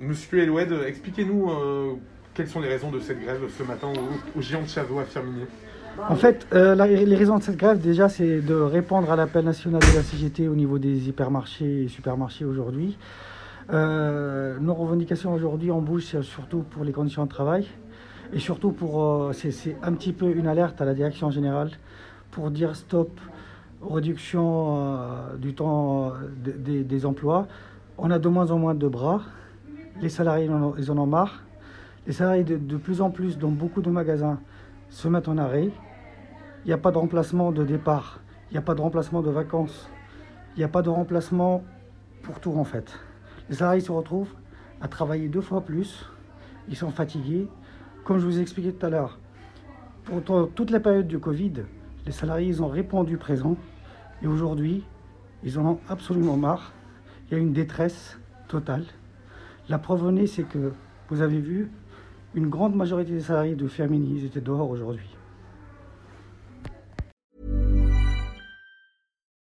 Monsieur Eloued, expliquez-nous euh, quelles sont les raisons de cette grève ce matin au, au géant de Chavo à Firminy. En fait, euh, les raisons de cette grève, déjà, c'est de répondre à l'appel national de la CGT au niveau des hypermarchés et supermarchés aujourd'hui. Euh, nos revendications aujourd'hui en bouge, c'est surtout pour les conditions de travail et surtout pour, c'est un petit peu une alerte à la direction générale pour dire stop euh, du temps des emplois. On a de moins en moins de bras. Les salariés, ils en ont- marre. Les salariés, de, de plus en plus, dans beaucoup de magasins, se mettent en arrêt. Il n'y a pas de remplacement de départ. Il n'y a pas de remplacement de vacances. Il n'y a pas de remplacement pour tout, en fait. Les salariés se retrouvent à travailler deux fois plus. Ils sont fatigués. Comme je vous ai expliqué tout à l'heure, pendant toute la période du Covid, les salariés ils ont répondu présent. Et aujourd'hui, ils en ont absolument marre. Il y a une détresse totale. La preuve en est, c'est que, vous avez vu, une grande majorité des salariés de Firmini, étaient dehors aujourd'hui.